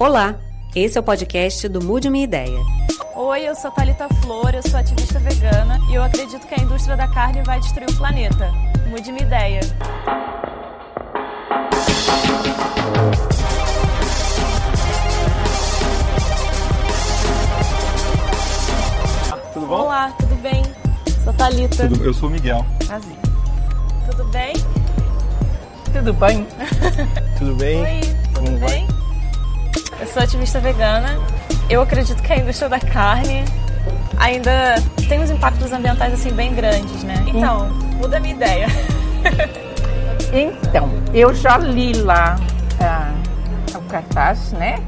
Olá, esse é o podcast do Mude Uma Ideia. Oi, eu sou Thalita Flor, eu sou ativista vegana e eu acredito que a indústria da carne vai destruir o planeta. Mude Uma Ideia. Tudo bom? Olá, tudo bem? Sou Thalita. Tudo, eu sou o Miguel. Prazer. Tudo bem? Tudo bem? Tudo bem? Oi, tudo Como vai? Eu sou ativista vegana. Eu acredito que a indústria da carne ainda tem uns impactos ambientais assim bem grandes, né? Então, muda a minha ideia. Então, eu já li lá ah, o cartaz, né?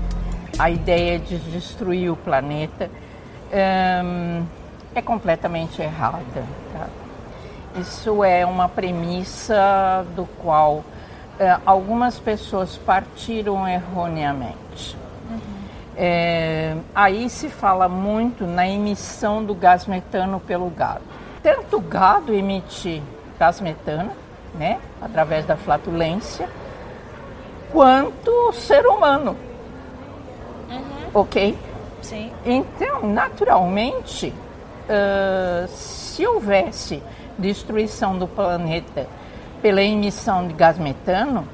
A ideia de destruir o planeta Ahn, é completamente errada. tá? Isso é uma premissa do qual ah, algumas pessoas partiram erroneamente. É, aí se fala muito na emissão do gás metano pelo gado. Tanto o gado emite gás metano, né, através da flatulência, quanto o ser humano. Ok? Sim. Então, naturalmente, ah, se houvesse destruição do planeta pela emissão de gás metano,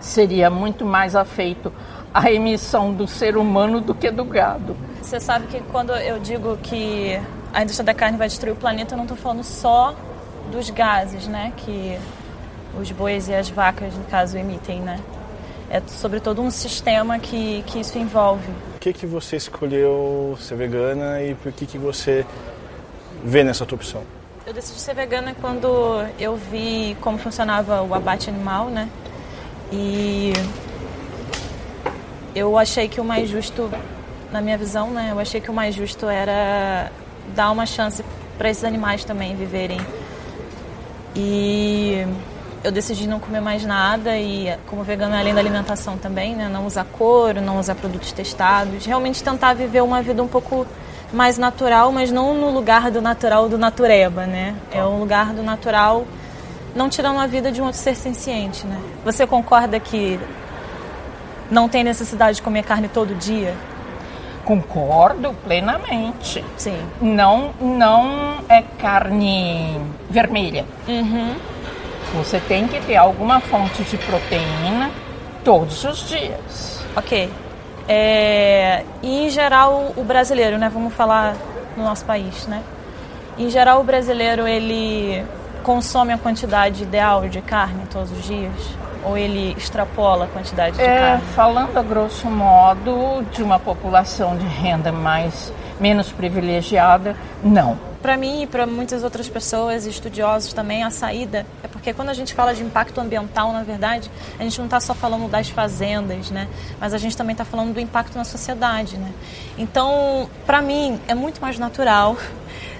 seria muito mais afeito a emissão do ser humano do que do gado. Você sabe que quando eu digo que a indústria da carne vai destruir o planeta, eu não estou falando só dos gases, né? Que os bois e as vacas, no caso, emitem, né? É sobre todo um sistema que, que isso envolve. Por que, que você escolheu ser vegana e por que, que você vê nessa tua opção? Eu decidi ser vegana quando eu vi como funcionava o abate animal, né? E eu achei que o mais justo, na minha visão, né? Eu achei que o mais justo era dar uma chance para esses animais também viverem. E eu decidi não comer mais nada e como vegana além da alimentação também, né, não usar couro, não usar produtos testados, realmente tentar viver uma vida um pouco mais natural, mas não no lugar do natural do natureba, né? É um lugar do natural não tirando a vida de um outro ser senciente, né? Você concorda que não tem necessidade de comer carne todo dia? Concordo plenamente. Sim. Não, não é carne vermelha. Você tem que ter alguma fonte de proteína todos os dias. Ok. É, e em geral o brasileiro, né? Vamos falar no nosso país, né? Em geral o brasileiro ele consome a quantidade ideal de carne todos os dias ou ele extrapola a quantidade de É, carne? falando a grosso modo de uma população de renda mais menos privilegiada, não. Para mim e para muitas outras pessoas, estudiosos também, a saída é porque quando a gente fala de impacto ambiental, na verdade, a gente não está só falando das fazendas, né? Mas a gente também está falando do impacto na sociedade, né? Então, para mim, é muito mais natural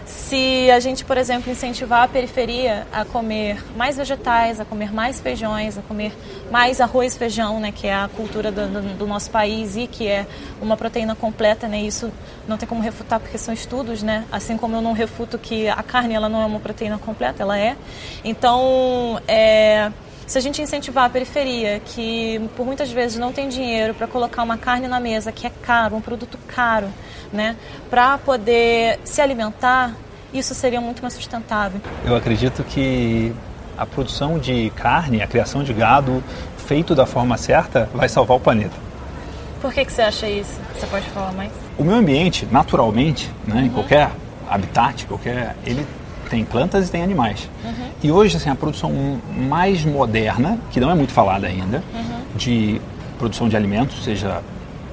se a gente, por exemplo, incentivar a periferia a comer mais vegetais, a comer mais feijões, a comer mais arroz e feijão, né, que é a cultura do, do- do nosso país e que é uma proteína completa, né, isso não tem como refutar porque são estudos, né, assim como eu não refuto que a carne ela não é uma proteína completa, ela é. Então, é, se a gente incentivar a periferia, que por muitas vezes não tem dinheiro para colocar uma carne na mesa, que é caro, um produto caro, né, para poder se alimentar, isso seria muito mais sustentável. Eu acredito que a produção de carne, a criação de gado feito da forma certa vai salvar o planeta. Por que, que você acha isso? Você pode falar mais? O meio ambiente, naturalmente, né, em qualquer habitat, qualquer, ele tem plantas e tem animais. E hoje, assim, a produção mais moderna, que não é muito falada ainda, de produção de alimentos, seja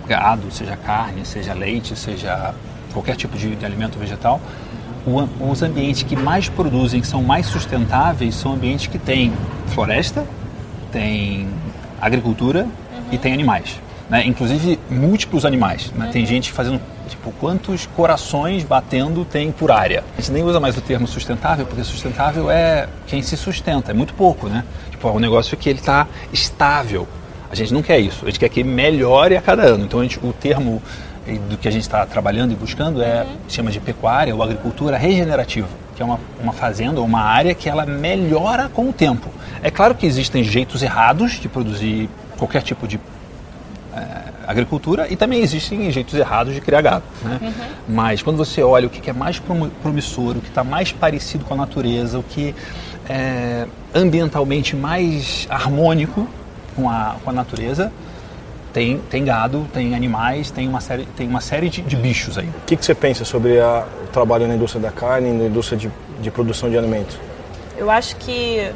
gado, seja carne, seja leite, seja qualquer tipo de, de alimento vegetal, o am- os ambientes que mais produzem, que são mais sustentáveis, são ambientes que têm floresta, tem agricultura e tem animais. Né? Inclusive múltiplos animais. né? Tem gente fazendo tipo quantos corações batendo tem por área. A gente nem usa mais o termo sustentável porque sustentável é quem se sustenta, é muito pouco, né? Tipo, é um negócio que ele está estável. A gente não quer isso. A gente quer que melhore a cada ano. Então gente, o termo do que a gente está trabalhando e buscando é chama de pecuária ou agricultura regenerativa, que é uma, uma fazenda ou uma área que ela melhora com o tempo. É claro que existem jeitos errados de produzir qualquer tipo de é, agricultura e também existem jeitos errados de criar gado. Né? Uhum. Mas quando você olha o que é mais promissor, o que está mais parecido com a natureza, o que é ambientalmente mais harmônico com a, com a natureza, tem, tem gado, tem animais, tem uma série, tem uma série de, de bichos aí. O que, que você pensa sobre a, o trabalho na indústria da carne, na indústria de, de produção de alimentos? Eu acho que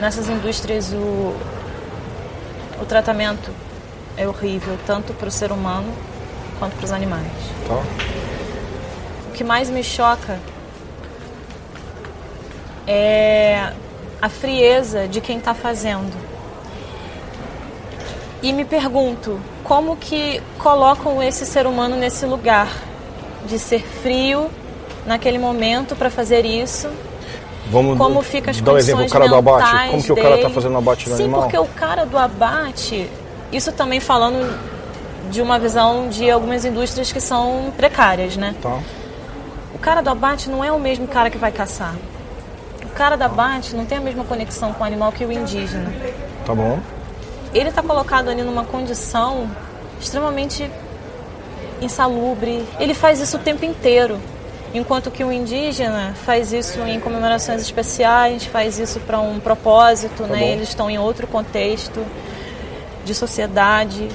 nessas indústrias o, o tratamento é horrível, tanto para o ser humano quanto para os animais. Tá. O que mais me choca é a frieza de quem está fazendo. E me pergunto, como que colocam esse ser humano nesse lugar de ser frio naquele momento para fazer isso? Vamos como fica as dar um exemplo, o cara do abate. Como que o cara está fazendo abate no Sim, animal? Sim, porque o cara do abate, isso também falando de uma visão de algumas indústrias que são precárias, né? Tá. O cara do abate não é o mesmo cara que vai caçar. O cara do abate não tem a mesma conexão com o animal que o indígena. Tá bom ele está colocado ali numa condição extremamente insalubre. Ele faz isso o tempo inteiro. Enquanto que o indígena faz isso em comemorações especiais, faz isso para um propósito, tá né? Eles estão em outro contexto de sociedade.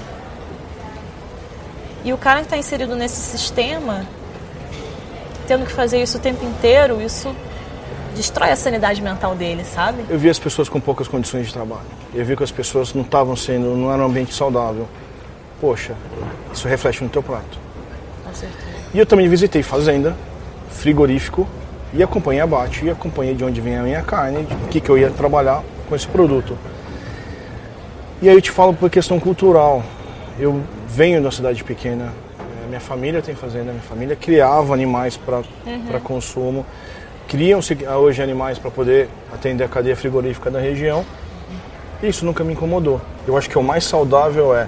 E o cara que está inserido nesse sistema, tendo que fazer isso o tempo inteiro, isso destrói a sanidade mental dele, sabe? Eu vi as pessoas com poucas condições de trabalho. Eu vi que as pessoas não estavam sendo, não era um ambiente saudável. Poxa, isso reflete no teu prato. Com certeza. E eu também visitei fazenda, frigorífico, e acompanhei abate, e acompanhei de onde vem a minha carne, de que, que eu ia trabalhar com esse produto. E aí eu te falo por questão cultural. Eu venho da cidade pequena, eh, minha família tem fazenda, minha família criava animais para uhum. consumo criam-se hoje animais para poder atender a cadeia frigorífica da região. Isso nunca me incomodou. Eu acho que o mais saudável é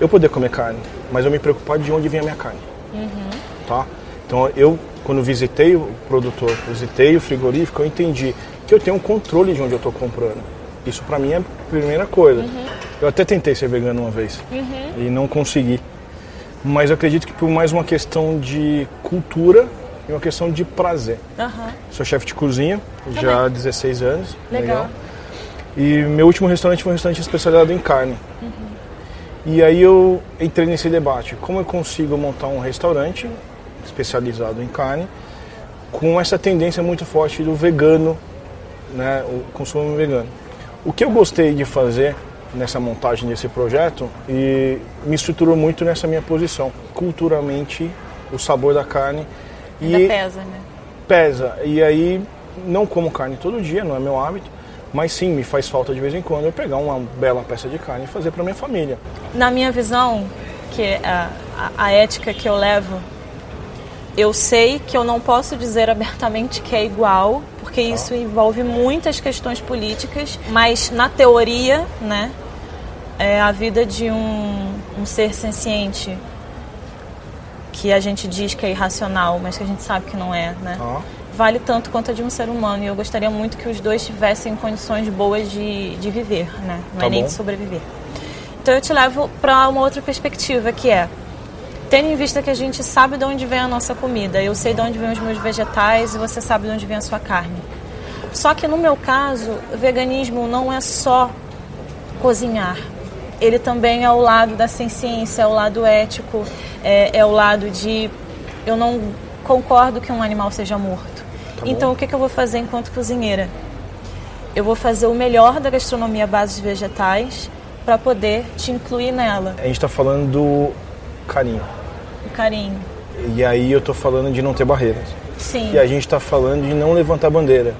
eu poder comer carne, mas eu me preocupar de onde vem a minha carne. Uhum. Tá? Então eu, quando visitei o produtor, visitei o frigorífico, eu entendi que eu tenho um controle de onde eu estou comprando. Isso para mim é a primeira coisa. Uhum. Eu até tentei ser vegano uma vez uhum. e não consegui. Mas eu acredito que por mais uma questão de cultura e uma questão de prazer. Uhum. Sou chefe de cozinha Também. já há 16 anos. Legal. legal. E meu último restaurante foi um restaurante especializado em carne. Uhum. E aí eu entrei nesse debate. Como eu consigo montar um restaurante especializado em carne com essa tendência muito forte do vegano, né, o consumo vegano. O que eu gostei de fazer nessa montagem desse projeto e me estruturou muito nessa minha posição. Culturalmente, o sabor da carne Ainda e pesa, né? Pesa. E aí, não como carne todo dia, não é meu hábito, mas sim, me faz falta de vez em quando eu pegar uma bela peça de carne e fazer para minha família. Na minha visão, que é a, a, ética que eu levo, eu sei que eu não posso dizer abertamente que é igual, porque tá. isso envolve muitas questões políticas, mas na teoria, né, é a vida de um, um ser senciente que a gente diz que é irracional, mas que a gente sabe que não é, né? Oh. Vale tanto quanto a de um ser humano. E eu gostaria muito que os dois tivessem condições boas de, de viver, né? Não tá é nem bom. de sobreviver. Então eu te levo para uma outra perspectiva, que é tendo em vista que a gente sabe de onde vem a nossa comida. Eu sei de onde vêm os meus vegetais e você sabe de onde vem a sua carne. Só que no meu caso, o veganismo não é só cozinhar ele também é o lado da ciência, é o lado ético, é, é o lado de eu não concordo que um animal seja morto. Tá então o que, que eu vou fazer enquanto cozinheira? Eu vou fazer o melhor da gastronomia base de vegetais para poder te incluir nela. A gente está falando do carinho. O carinho. E aí eu estou falando de não ter barreiras. Sim. E a gente está falando de não levantar bandeira.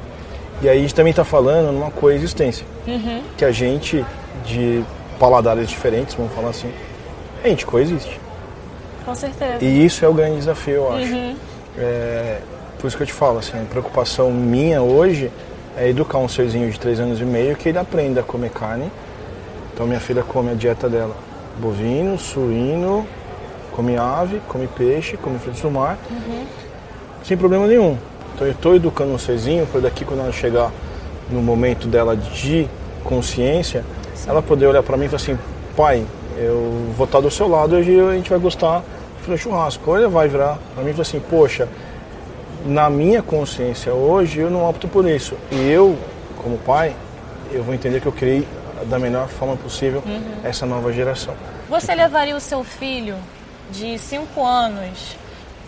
E aí a gente também está falando numa coexistência. Uhum. Que a gente, de paladares diferentes, vamos falar assim, a gente coexiste. Com certeza. E isso é o grande desafio, eu acho. Uhum. É, por isso que eu te falo, assim, a preocupação minha hoje é educar um serzinho de 3 anos e meio que ele aprenda a comer carne. Então minha filha come a dieta dela. Bovino, suíno, come ave, come peixe, come frutos do mar. Uhum. Sem problema nenhum. Então eu estou educando um serzinho para daqui quando ela chegar no momento dela de consciência, ela poder olhar para mim e falar assim, pai, eu vou estar do seu lado e a gente vai gostar do churrasco. Ou ele vai virar para mim e falar assim, poxa, na minha consciência hoje eu não opto por isso. E eu, como pai, eu vou entender que eu criei da melhor forma possível uhum. essa nova geração. Você levaria o seu filho de 5 anos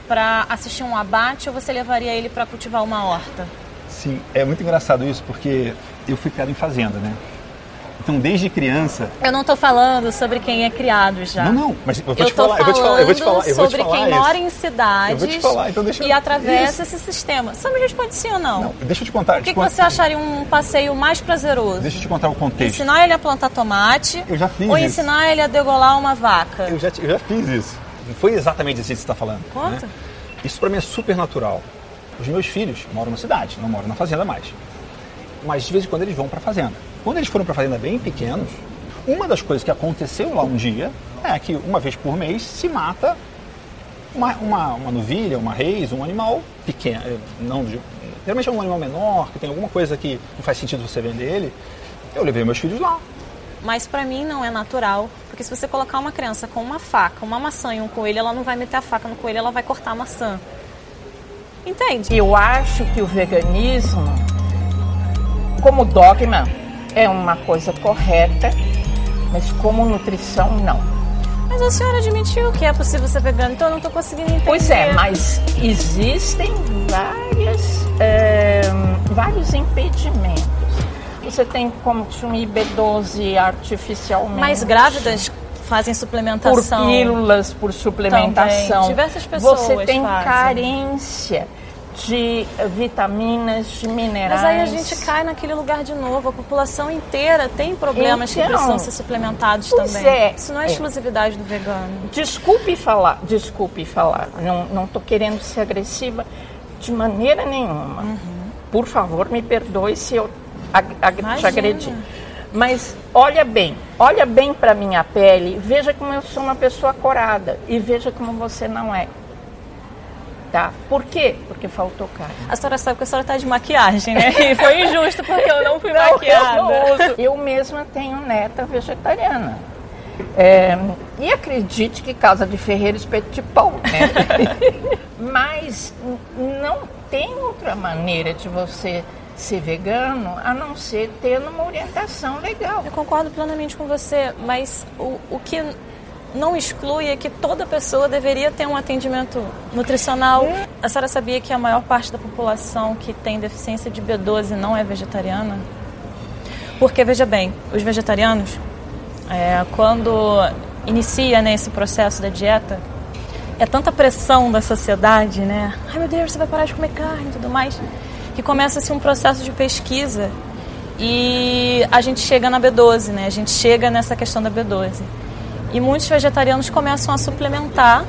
para assistir um abate ou você levaria ele para cultivar uma horta? Sim, é muito engraçado isso porque eu fui criado em fazenda, né? Então, desde criança. Eu não estou falando sobre quem é criado já. Não, não, mas eu vou eu te falar, eu vou te falar, eu vou te falar, eu vou te falar sobre quem mora em cidades eu vou te falar, então deixa e atravessa isso. esse sistema. Você me responde sim ou não? Não, deixa eu te contar. O que, que você acharia um passeio mais prazeroso? Deixa eu te contar o contexto. Ensinar ele a plantar tomate. Eu já fiz Ou isso. ensinar ele a degolar uma vaca. Eu já, eu já fiz isso. Não foi exatamente isso que você está falando. Conta. Né? Isso para mim é super natural. Os meus filhos moram na cidade, não moram na fazenda mais. Mas de vez em quando eles vão para a fazenda. Quando eles foram para a fazenda bem pequenos, uma das coisas que aconteceu lá um dia é que uma vez por mês se mata uma, uma, uma novilha, uma reis, um animal pequeno, eh, não geralmente é um animal menor, que tem alguma coisa que não faz sentido você vender ele. Eu levei meus filhos lá. Mas para mim não é natural, porque se você colocar uma criança com uma faca, uma maçã e um coelho, ela não vai meter a faca no coelho, ela vai cortar a maçã. Entende? Eu acho que o veganismo, como dogma, é uma coisa correta mas como nutrição, não. Mas a senhora admitiu que é possível ser vegano, então eu não estou conseguindo entender. Pois é, mas existem várias, é, vários impedimentos. Você tem como consumir B12 artificialmente. Mas grávidas fazem suplementação. Por pílulas, por suplementação. Também. Diversas pessoas Você tem fazem. carência de vitaminas, de minerais. Mas aí a gente cai naquele lugar de novo. A população inteira tem problemas então, que precisam ser suplementados também. É, Isso não é, é exclusividade do vegano. Desculpe falar, desculpe falar. Não estou querendo ser agressiva de maneira nenhuma. Uhum. Por favor, me perdoe se eu ag ag te agredi. Mas olha bem, olha bem para minha pele, veja como eu sou uma pessoa corada e veja como você não é. Tá. Por quê? Porque faltou carne. A senhora sabe que a senhora está de maquiagem, né? E foi injusto porque eu não fui não, maquiada. Eu, eu mesma tenho neta vegetariana. É, e acredite que casa de ferreiro espeto de pão, né? Mas não tem outra maneira de você ser vegano a não ser tendo uma orientação legal. Eu concordo plenamente com você, mas o, o que não exclui é que toda pessoa deveria ter um atendimento nutricional. A senhora sabia que a maior parte da população que tem deficiência de B12 não é vegetariana? Porque, veja bem, os vegetarianos, é, quando inicia né, esse processo da dieta, é tanta pressão da sociedade, né? Ai meu Deus, você vai parar de comer carne e tudo mais, que começa-se um processo de pesquisa e a gente chega na B12, né? A gente chega nessa questão da B12. E muitos vegetarianos começam a suplementar,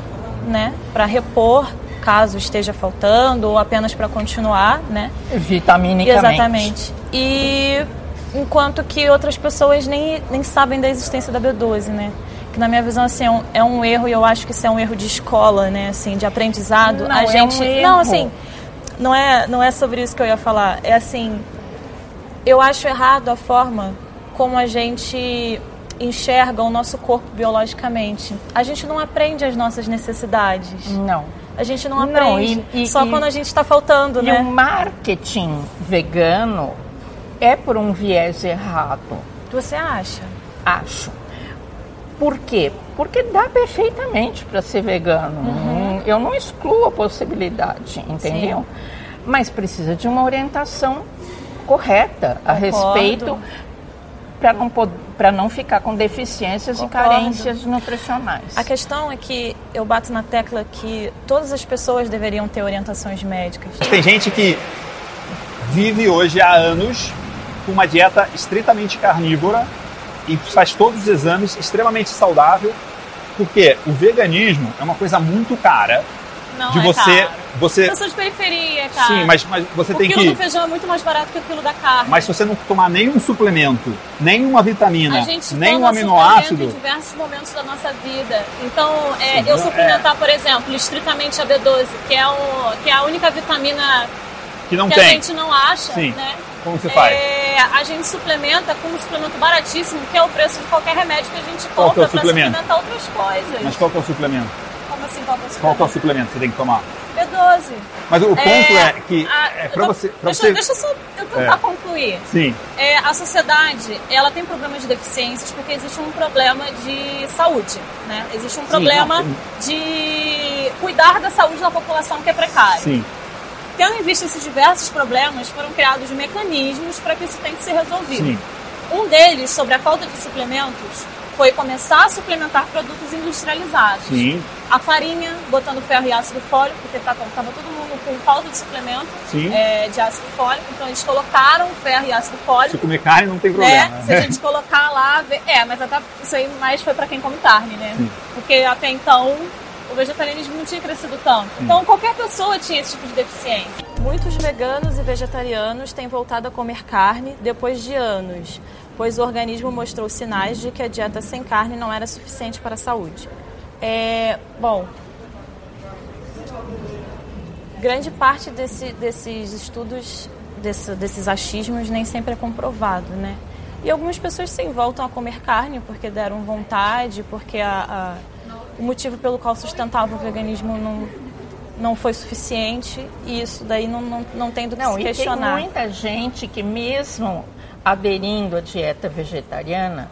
né, para repor caso esteja faltando ou apenas para continuar, né? Vitaminicamente. Exatamente. E enquanto que outras pessoas nem, nem sabem da existência da B12, né? Que na minha visão assim é um, é um erro e eu acho que isso é um erro de escola, né? Assim, de aprendizado. Não, a gente, é um erro. não, assim, não é não é sobre isso que eu ia falar. É assim, eu acho errado a forma como a gente enxerga o nosso corpo biologicamente. A gente não aprende as nossas necessidades. Não. A gente não aprende. Não, e, e, só e, quando a gente está faltando, e né? o marketing vegano é por um viés errado. Você acha? Acho. Por quê? Porque dá perfeitamente para ser vegano. Uhum. Eu não excluo a possibilidade, entendeu? Sim. Mas precisa de uma orientação correta a respeito para não, para não ficar com deficiências Concordo. e carências nutricionais. A questão é que eu bato na tecla que todas as pessoas deveriam ter orientações médicas. Tem gente que vive hoje há anos com uma dieta estritamente carnívora e faz todos os exames extremamente saudável, porque o veganismo é uma coisa muito cara não de é você caro. você pessoas de periferia, cara. Sim, mas, mas você o tem quilo que do feijão é muito mais barato que o quilo da carne. Mas se você não tomar nenhum suplemento, nenhuma vitamina, a gente nenhum aminoácido em diversos momentos da nossa vida. Então, é, eu suplementar, é. por exemplo, estritamente a B12, que é, o, que é a única vitamina que, não que tem. a gente não acha, Sim. né? Como você faz? É, é, a gente suplementa com um suplemento baratíssimo, que é o preço de qualquer remédio que a gente é compra o para suplementar outras coisas. Mas qual é o suplemento? Assim, qual é o Qual é o suplemento? que você tem que tomar? B12. Mas o ponto é, que a- é tô- você, pra deixa, você... deixa eu só eu tentar É. concluir. Sim, É, a sociedade, ela tem problemas de deficiências porque existe um problema de saúde, né? Existe um problema não, de cuidar da saúde da população que é precária. sim. Tendo em vista esses diversos problemas, foram criados mecanismos para que isso tenha que ser resolvido. Sim. Um deles, sobre a falta de suplementos, foi começar a suplementar produtos industrializados. Sim, A farinha, botando ferro e ácido fólico, porque estava todo mundo com falta de suplemento é, de ácido fólico, então eles colocaram ferro e ácido fólico. se comer carne não tem Né? problema. Se a gente colocar lá, é, mas até isso aí mais foi para quem come carne, né? Sim. Porque até então o vegetarianismo não tinha crescido tanto. Então qualquer pessoa tinha esse tipo de deficiência. Muitos veganos e vegetarianos têm voltado a comer carne depois de anos, pois o organismo mostrou sinais de que a dieta sem carne não era suficiente para a saúde. É, bom, grande parte desse- desses estudos, desse- desses achismos, nem sempre é comprovado, né? E algumas pessoas sim voltam a comer carne porque deram vontade, porque a- a- o motivo pelo qual sustentava o veganismo não, não foi suficiente e isso daí não, não, não tem do que Não, se e tem questionar. muita gente que mesmo aderindo à dieta vegetariana,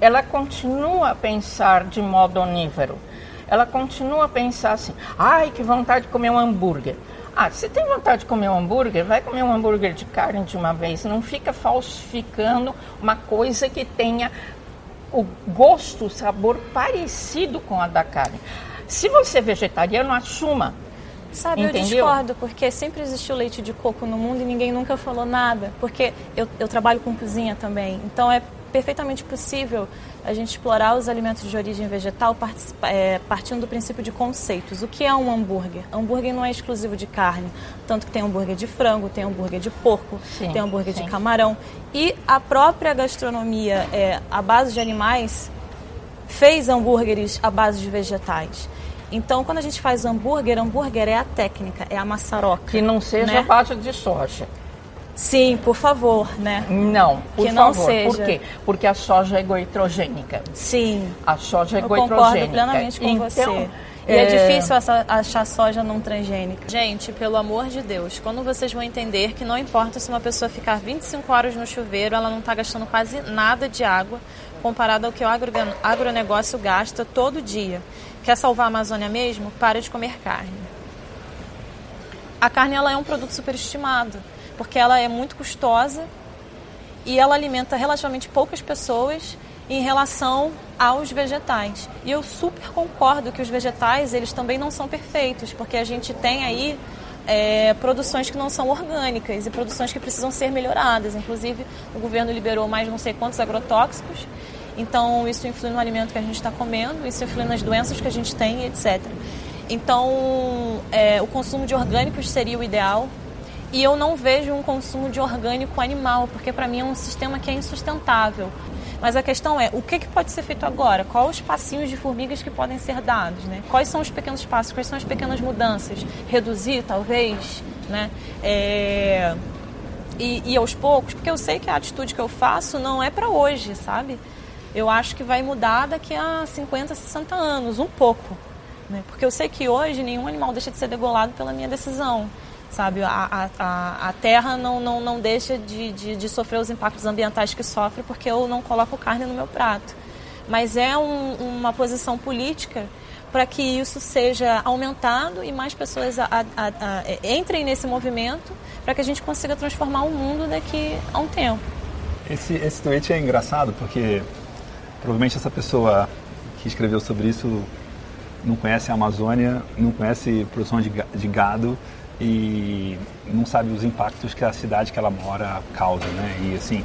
ela continua a pensar de modo onívoro. Ela continua a pensar assim, ai, que vontade de comer um hambúrguer. Ah, se tem vontade de comer um hambúrguer, vai comer um hambúrguer de carne de uma vez. Não fica falsificando uma coisa que tenha o gosto, o sabor parecido com a da carne. Se você é vegetariano, assuma. Sabe, eu Entendeu? discordo, porque sempre existiu leite de coco no mundo e ninguém nunca falou nada. Porque eu, eu trabalho com cozinha também, então é perfeitamente possível a gente explorar os alimentos de origem vegetal é, partindo do princípio de conceitos. O que é um hambúrguer? Hambúrguer não é exclusivo de carne, tanto que tem hambúrguer de frango, tem hambúrguer de porco, Sim, tem hambúrguer sim. de camarão. E a própria gastronomia é, à base de animais fez hambúrgueres à base de vegetais. Então, quando a gente faz hambúrguer, hambúrguer é a técnica, é a maçaroca. Que não seja né? base de soja. Sim, por favor, né? Não, por Que não favor. seja. Por quê? Porque a soja é goitrogênica. Sim. A soja é Eu goitrogênica. concordo plenamente com então, você. E é, difícil essa- achar soja não transgênica. Gente, pelo amor de Deus, quando vocês vão entender que não importa se uma pessoa ficar 25 horas no chuveiro, ela não está gastando quase nada de água comparado ao que o agro- agronegócio gasta todo dia. Quer salvar a Amazônia mesmo? Para de comer carne. A carne ela é um produto superestimado, porque ela é muito custosa e ela alimenta relativamente poucas pessoas em relação aos vegetais. E eu super concordo que os vegetais eles também não são perfeitos, porque a gente tem aí é, produções que não são orgânicas e produções que precisam ser melhoradas. Inclusive, o governo liberou mais não sei quantos agrotóxicos, então isso influi no alimento que a gente está comendo, isso influi nas doenças que a gente tem, etc. Então, é, o consumo de orgânicos seria o ideal, e eu não vejo um consumo de orgânico animal, porque para mim é um sistema que é insustentável. Mas a questão é, o que, que pode ser feito agora? Quais os passinhos de formigas que podem ser dados? Né? Quais são os pequenos passos? Quais são as pequenas mudanças? Reduzir, talvez? Né? É... E, e aos poucos, porque eu sei que a atitude que eu faço não é para hoje, sabe? Eu acho que vai mudar daqui a 50, 60 anos, um pouco. Né? Porque eu sei que hoje nenhum animal deixa de ser degolado pela minha decisão sabe? A, a, a terra não, não, não deixa de, de, de, sofrer os impactos ambientais que sofre porque eu não coloco carne no meu prato. Mas é um, uma posição política para que isso seja aumentado e mais pessoas a, a, entrem nesse movimento para que a gente consiga transformar o mundo daqui a um tempo. Esse, esse tweet é engraçado porque provavelmente essa pessoa que escreveu sobre isso não conhece a Amazônia, não conhece produção de, de gado e não sabe os impactos que a cidade que ela mora causa, né? E assim,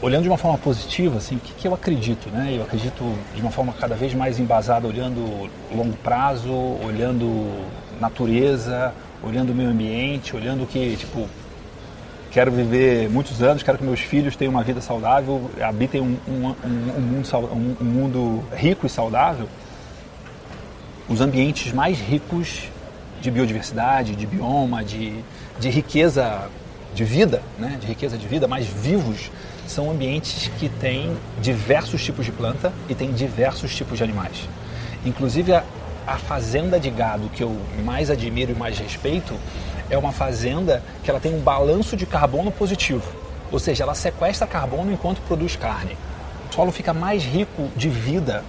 olhando de uma forma positiva, assim, o que, que, eu acredito, né? Eu acredito de uma forma cada vez mais embasada, olhando longo prazo, olhando natureza, olhando o meio ambiente, olhando que, tipo, quero viver muitos anos, quero que meus filhos tenham uma vida saudável, habitem um, um, um, mundo, um mundo rico e saudável. Os ambientes mais ricos de biodiversidade, de bioma, de, de riqueza de vida, né, de riqueza de vida, mais vivos, são ambientes que têm diversos tipos de planta e têm diversos tipos de animais. Inclusive a, a fazenda de gado que eu mais admiro e mais respeito é uma fazenda que ela tem um balanço de carbono positivo, ou seja, ela sequestra carbono enquanto produz carne. O solo fica mais rico de vida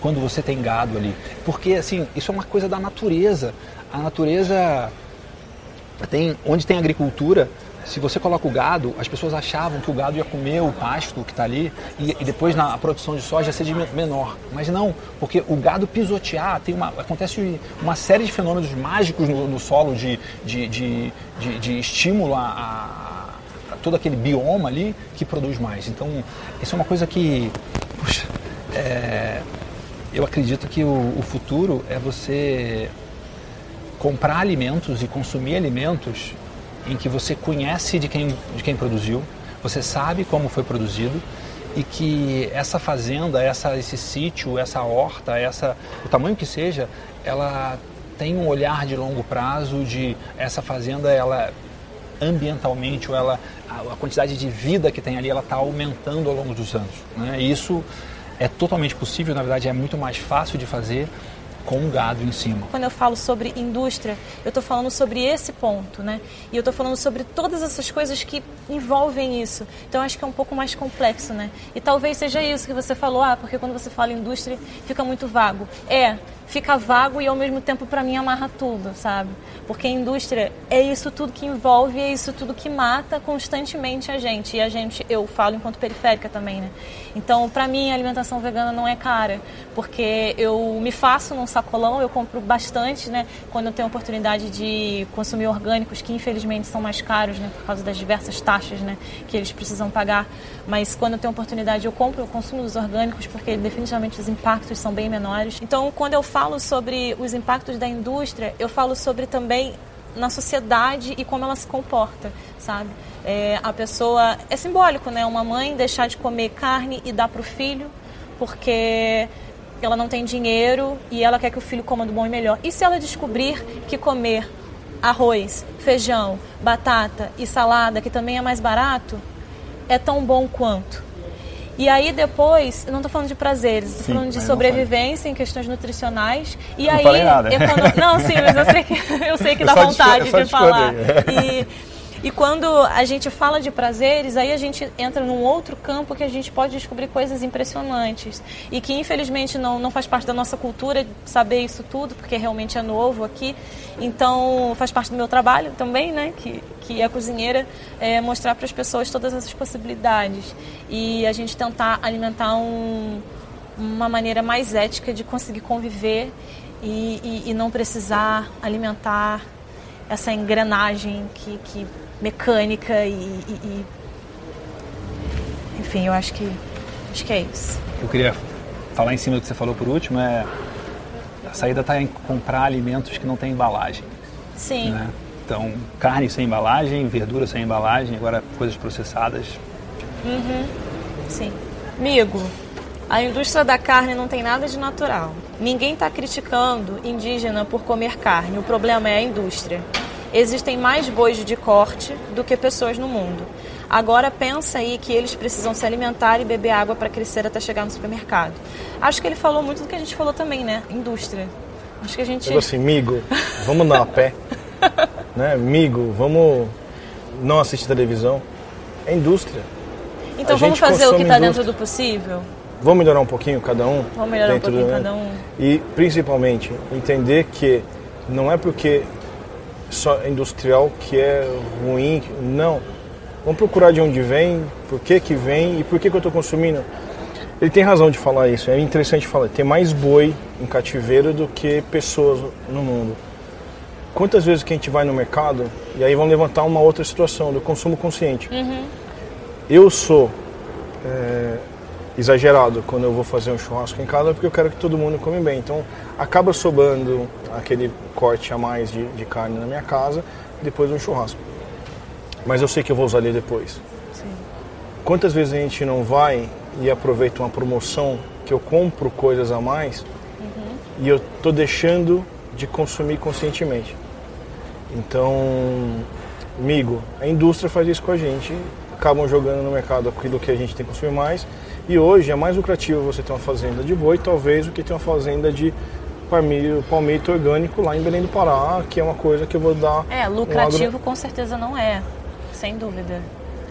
quando você tem gado ali, porque assim isso é uma coisa da natureza. A natureza tem onde tem agricultura se você coloca o gado, as pessoas achavam que o gado ia comer o pasto que está ali e, e, depois na produção de soja ser de menor. Mas não, porque o gado pisotear, tem uma, acontece uma série de fenômenos mágicos no, no solo de, de, de, de, de estímulo a, a, a, todo aquele bioma ali que produz mais. Então, isso é uma coisa que, puxa, é, eu acredito que o, o futuro é você comprar alimentos e consumir alimentos em que você conhece de quem, de quem produziu, você sabe como foi produzido e que essa fazenda, essa, esse sítio, essa horta, essa, o tamanho que seja, ela tem um olhar de longo prazo de essa fazenda, ela ambientalmente ou ela a, quantidade de vida que tem ali, ela está aumentando ao longo dos anos. Né? E isso é totalmente possível, na verdade é muito mais fácil de fazer com o gado em cima. Quando eu falo sobre indústria, eu estou falando sobre esse ponto, né? E eu estou falando sobre todas essas coisas que envolvem isso. Então acho que é um pouco mais complexo, né? E talvez seja isso que você falou, ah, porque quando você fala indústria fica muito vago. É, fica vago e ao mesmo tempo para mim amarra tudo, sabe? Porque a indústria é isso tudo que envolve, é isso tudo que mata constantemente a gente. E a gente, eu falo enquanto periférica também, né? Então, para mim, a alimentação vegana não é cara, porque eu me faço num sacolão, eu compro bastante, né? Quando eu tenho oportunidade de consumir orgânicos, que infelizmente são mais caros, né? Por causa das diversas taxas, né? Que eles precisam pagar. Mas quando eu tenho oportunidade, eu compro, eu consumo dos orgânicos, porque definitivamente os impactos são bem menores. Então, quando eu falo sobre os impactos da indústria, eu falo sobre também na sociedade e como ela se comporta, sabe? É, a pessoa é simbólico, né? Uma mãe deixar de comer carne e dar para o filho porque ela não tem dinheiro e ela quer que o filho coma do bom e melhor. E se ela descobrir que comer arroz, feijão, batata e salada, que também é mais barato, é tão bom quanto? E aí depois, eu não estou falando de prazeres, estou falando de sobrevivência em questões nutricionais. E não aí, falei nada. Econo... não, sim, mas eu sei que, eu sei que dá vontade de falar. E, e quando a gente fala de prazeres, aí a gente entra num outro campo que a gente pode descobrir coisas impressionantes. E que infelizmente não, não faz parte da nossa cultura saber isso tudo, porque realmente é novo aqui. Então faz parte do meu trabalho também, né? Que, que é cozinheira, é mostrar para as pessoas todas essas possibilidades. E a gente tentar alimentar um, uma maneira mais ética de conseguir conviver e, e, e não precisar alimentar essa engrenagem que, que mecânica e, e, e, enfim, eu acho que acho que é isso. Eu queria falar em cima do que você falou por último é a saída está em comprar alimentos que não têm embalagem. Sim. Né? Então, carne sem embalagem, verdura sem embalagem, agora coisas processadas. Uhum. Sim. Amigo, a indústria da carne não tem nada de natural. Ninguém está criticando indígena por comer carne. O problema é a indústria existem mais bois de corte do que pessoas no mundo. Agora pensa aí que eles precisam se alimentar e beber água para crescer até chegar no supermercado. Acho que ele falou muito do que a gente falou também, né? Indústria. Acho que a gente. Tipo assim, migo, vamos dar a pé. né? Migo, vamos não assistir televisão. É indústria. Então a vamos fazer o que está dentro do possível? Vamos melhorar um pouquinho cada um? Vamos melhorar um pouquinho do... cada um. E principalmente entender que não é porque só industrial que é ruim. Não. Vamos procurar de onde vem, por que que vem e por que que eu estou consumindo. Ele tem razão de falar isso. É interessante falar. Tem mais boi em cativeiro do que pessoas no mundo. Quantas vezes que a gente vai no mercado e aí vão levantar uma outra situação do consumo consciente. Uhum. Eu sou é, exagerado quando eu vou fazer um churrasco em casa porque eu quero que todo mundo come bem. Então acaba sobrando aquele corte a mais de, de carne na minha casa depois do churrasco. Mas eu sei que eu vou usar ali depois. Sim. Quantas vezes a gente não vai e aproveita uma promoção que eu compro coisas a mais uhum. e eu tô deixando de consumir conscientemente. Então Migo, a indústria faz isso com a gente, acabam jogando no mercado aquilo que a gente tem que consumir mais. E hoje é mais lucrativo você ter uma fazenda de boi, talvez, do que ter uma fazenda de palmito, palmito orgânico lá em Belém do Pará, que é uma coisa que eu vou dar. É, lucrativo um agro... com certeza não é, sem dúvida.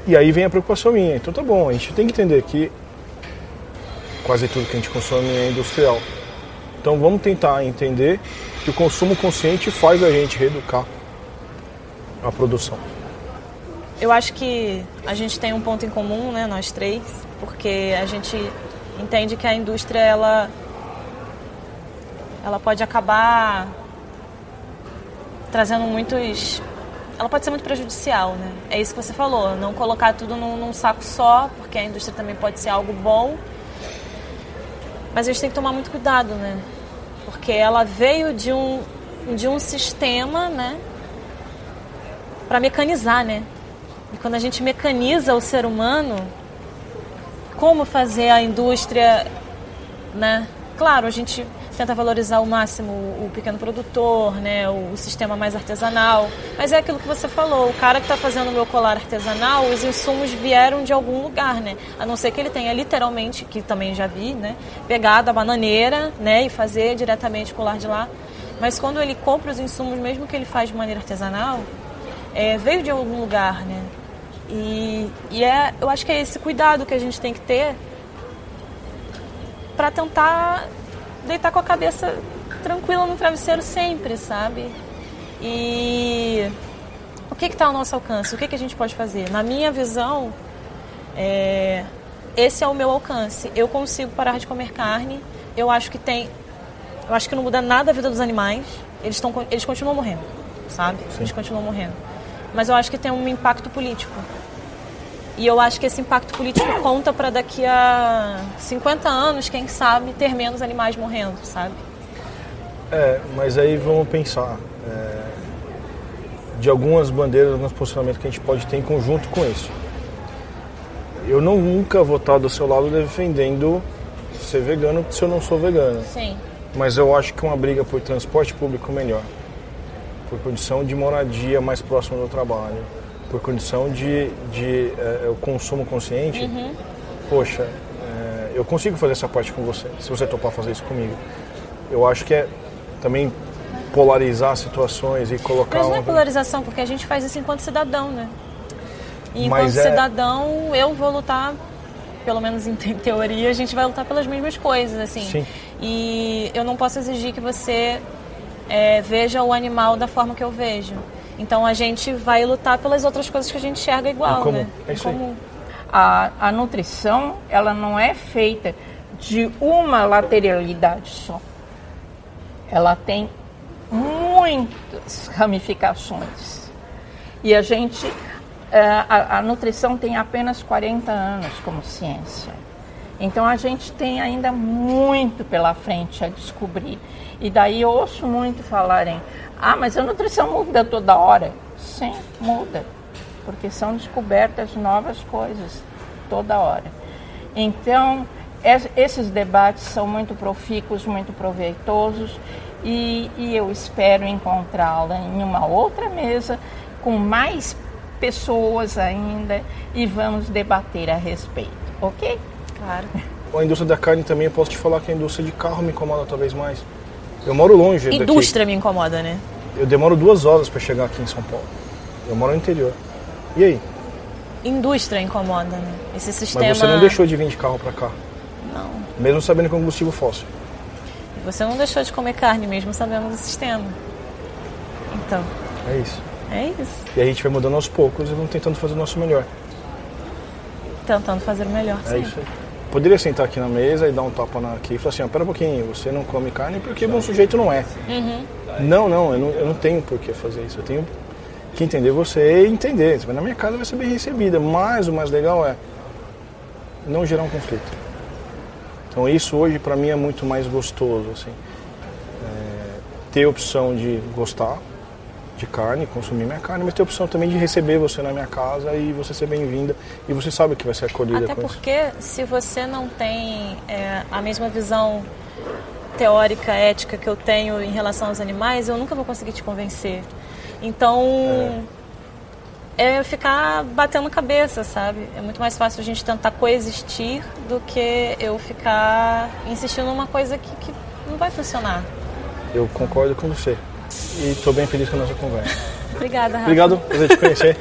E aí vem a preocupação minha. Então tá bom, a gente tem que entender que quase tudo que a gente consome é industrial. Então vamos tentar entender que o consumo consciente faz a gente reeducar a produção. Eu acho que a gente tem um ponto em comum, né, nós três, porque a gente entende que a indústria ela ela pode acabar trazendo muitos ela pode ser muito prejudicial, né? É isso que você falou, não colocar tudo num, num saco só, porque a indústria também pode ser algo bom, mas a gente tem que tomar muito cuidado, né? Porque ela veio de um, de um sistema, né? Para mecanizar, né? E quando a gente mecaniza o ser humano, como fazer a indústria, né? Claro, a gente tenta valorizar ao máximo o pequeno produtor, né, o sistema mais artesanal. Mas é aquilo que você falou, o cara que está fazendo o meu colar artesanal, os insumos vieram de algum lugar, né? A não ser que ele tenha literalmente, que também já vi, né, pegado a bananeira, né, e fazer diretamente o colar de lá. Mas quando ele compra os insumos, mesmo que ele faz de maneira artesanal, é, veio de algum lugar, né? E, e é, eu acho que é esse cuidado que a gente tem que ter para tentar deitar com a cabeça tranquila no travesseiro sempre, sabe? E o que está ao nosso alcance? O que, que a gente pode fazer? Na minha visão, é, esse é o meu alcance. Eu consigo parar de comer carne. Eu acho que tem. Eu acho que não muda nada a vida dos animais. Eles, estão, eles continuam morrendo, sabe? Sim. Eles continuam morrendo. Mas eu acho que tem um impacto político. E eu acho que esse impacto político conta para daqui a 50 anos, quem sabe, ter menos animais morrendo, sabe? É, mas aí vamos pensar é, de algumas bandeiras, alguns posicionamentos que a gente pode ter em conjunto com isso. Eu não, nunca vou estar do seu lado defendendo ser vegano se eu não sou vegano. Sim. Mas eu acho que uma briga por transporte público melhor, por condição de moradia mais próxima do trabalho, por condição de, de é, consumo consciente, uhum. poxa, é, eu consigo fazer essa parte com você, se você topar fazer isso comigo. Eu acho que é também polarizar situações e colocar... Mas não é polarização, porque a gente faz isso enquanto cidadão, né? E enquanto é... cidadão, eu vou lutar, pelo menos em teoria, a gente vai lutar pelas mesmas coisas, assim. Sim. E eu não posso exigir que você é, veja o animal da forma que eu vejo. Então a gente vai lutar pelas outras coisas que a gente enxerga igual, comum. né? É isso comum. A, a nutrição, ela não é feita de uma lateralidade só. Ela tem muitas ramificações. E a gente, é, a, a nutrição tem apenas 40 anos como ciência. Então a gente tem ainda muito pela frente a descobrir. E daí eu ouço muito falarem, ah, mas a nutrição muda toda hora. Sim, muda. Porque são descobertas novas coisas toda hora. Então, esses debates são muito profícuos, muito proveitosos e, e eu espero encontrá-la em uma outra mesa com mais pessoas ainda e vamos debater a respeito, ok? Claro. A indústria da carne também, eu posso te falar que a indústria de carro me incomoda talvez mais. Eu moro longe Indústria daqui. me incomoda, né? Eu demoro duas horas para chegar aqui em São Paulo. Eu moro no interior. E aí? Indústria incomoda, né? Esse sistema... Mas você não deixou de vir de carro para cá? Não. Mesmo sabendo que é combustível fóssil? Você não deixou de comer carne mesmo sabendo do sistema. Então... É isso. É isso. E a gente vai mudando aos poucos e vamos tentando fazer o nosso melhor. Tentando fazer o melhor, É isso aí. Poderia sentar aqui na mesa e dar um tapa na, aqui e falar assim, ó, pera um pouquinho, você não come carne porque bom sujeito não é. Uhum. Não, não eu, não, eu não tenho por que fazer isso. Eu tenho que entender você e entender. Você vai na minha casa vai ser bem recebida. Mas o mais legal é não gerar um conflito. Então isso hoje para mim é muito mais gostoso, assim. É, ter opção de gostar, de carne, consumir minha carne, mas tem a opção também de receber você na minha casa e você ser bem-vinda e você sabe que vai ser acolhida. Até porque isso. se você não tem é, a mesma visão teórica, ética que eu tenho em relação aos animais, eu nunca vou conseguir te convencer. Então é, é ficar batendo cabeça, sabe? É muito mais fácil a gente tentar coexistir do que eu ficar insistindo numa coisa que, que não vai funcionar. Eu concordo com você e estou bem feliz com a nossa conversa. Obrigada, Rafa. Obrigado por te conhecer.